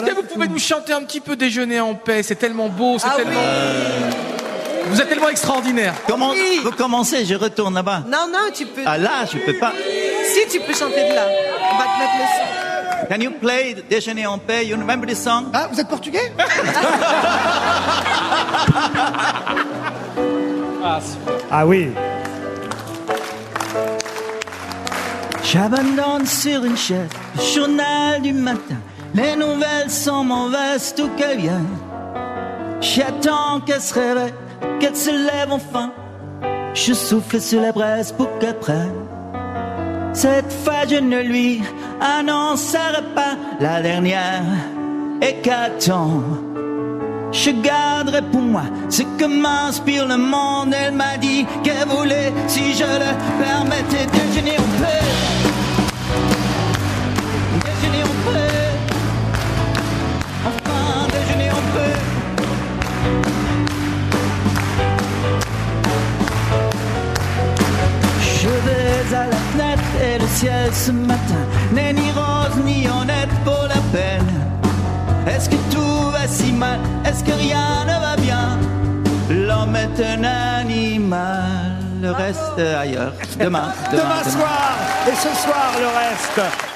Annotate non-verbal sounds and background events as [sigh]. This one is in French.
Est-ce que vous pouvez nous chanter un petit peu Déjeuner en paix? C'est tellement beau, c'est Ah tellement. Vous êtes tellement extraordinaire. Comment Oui. vous commencez Je retourne là-bas. Non, non, tu peux. Ah là, je peux pas. Si, tu peux chanter de là. On va te mettre le son. Can you play Déjeuner en paix? You remember the song? Ah, vous êtes portugais? [laughs] Ah oui. J'abandonne sur une chaise le journal du matin. Les nouvelles sont mauvaises, tout qu'elles viennent. J'attends qu'elle se réveille, qu'elle se lève enfin. Je souffle sur la braise pour qu'elle prenne. Cette fois, je ne lui annoncerai pas la dernière et. Je garderai pour moi ce que m'inspire le monde. Elle m'a dit qu'elle voulait, si je le permettais, déjeuner à la fenêtre et le ciel ce matin n'est ni rose ni honnête pour la peine. Est-ce que tout va si mal? Est-ce que rien ne va bien? L'homme est un animal, le reste ailleurs. [laughs] Demain, demain, Demain soir et ce soir le reste.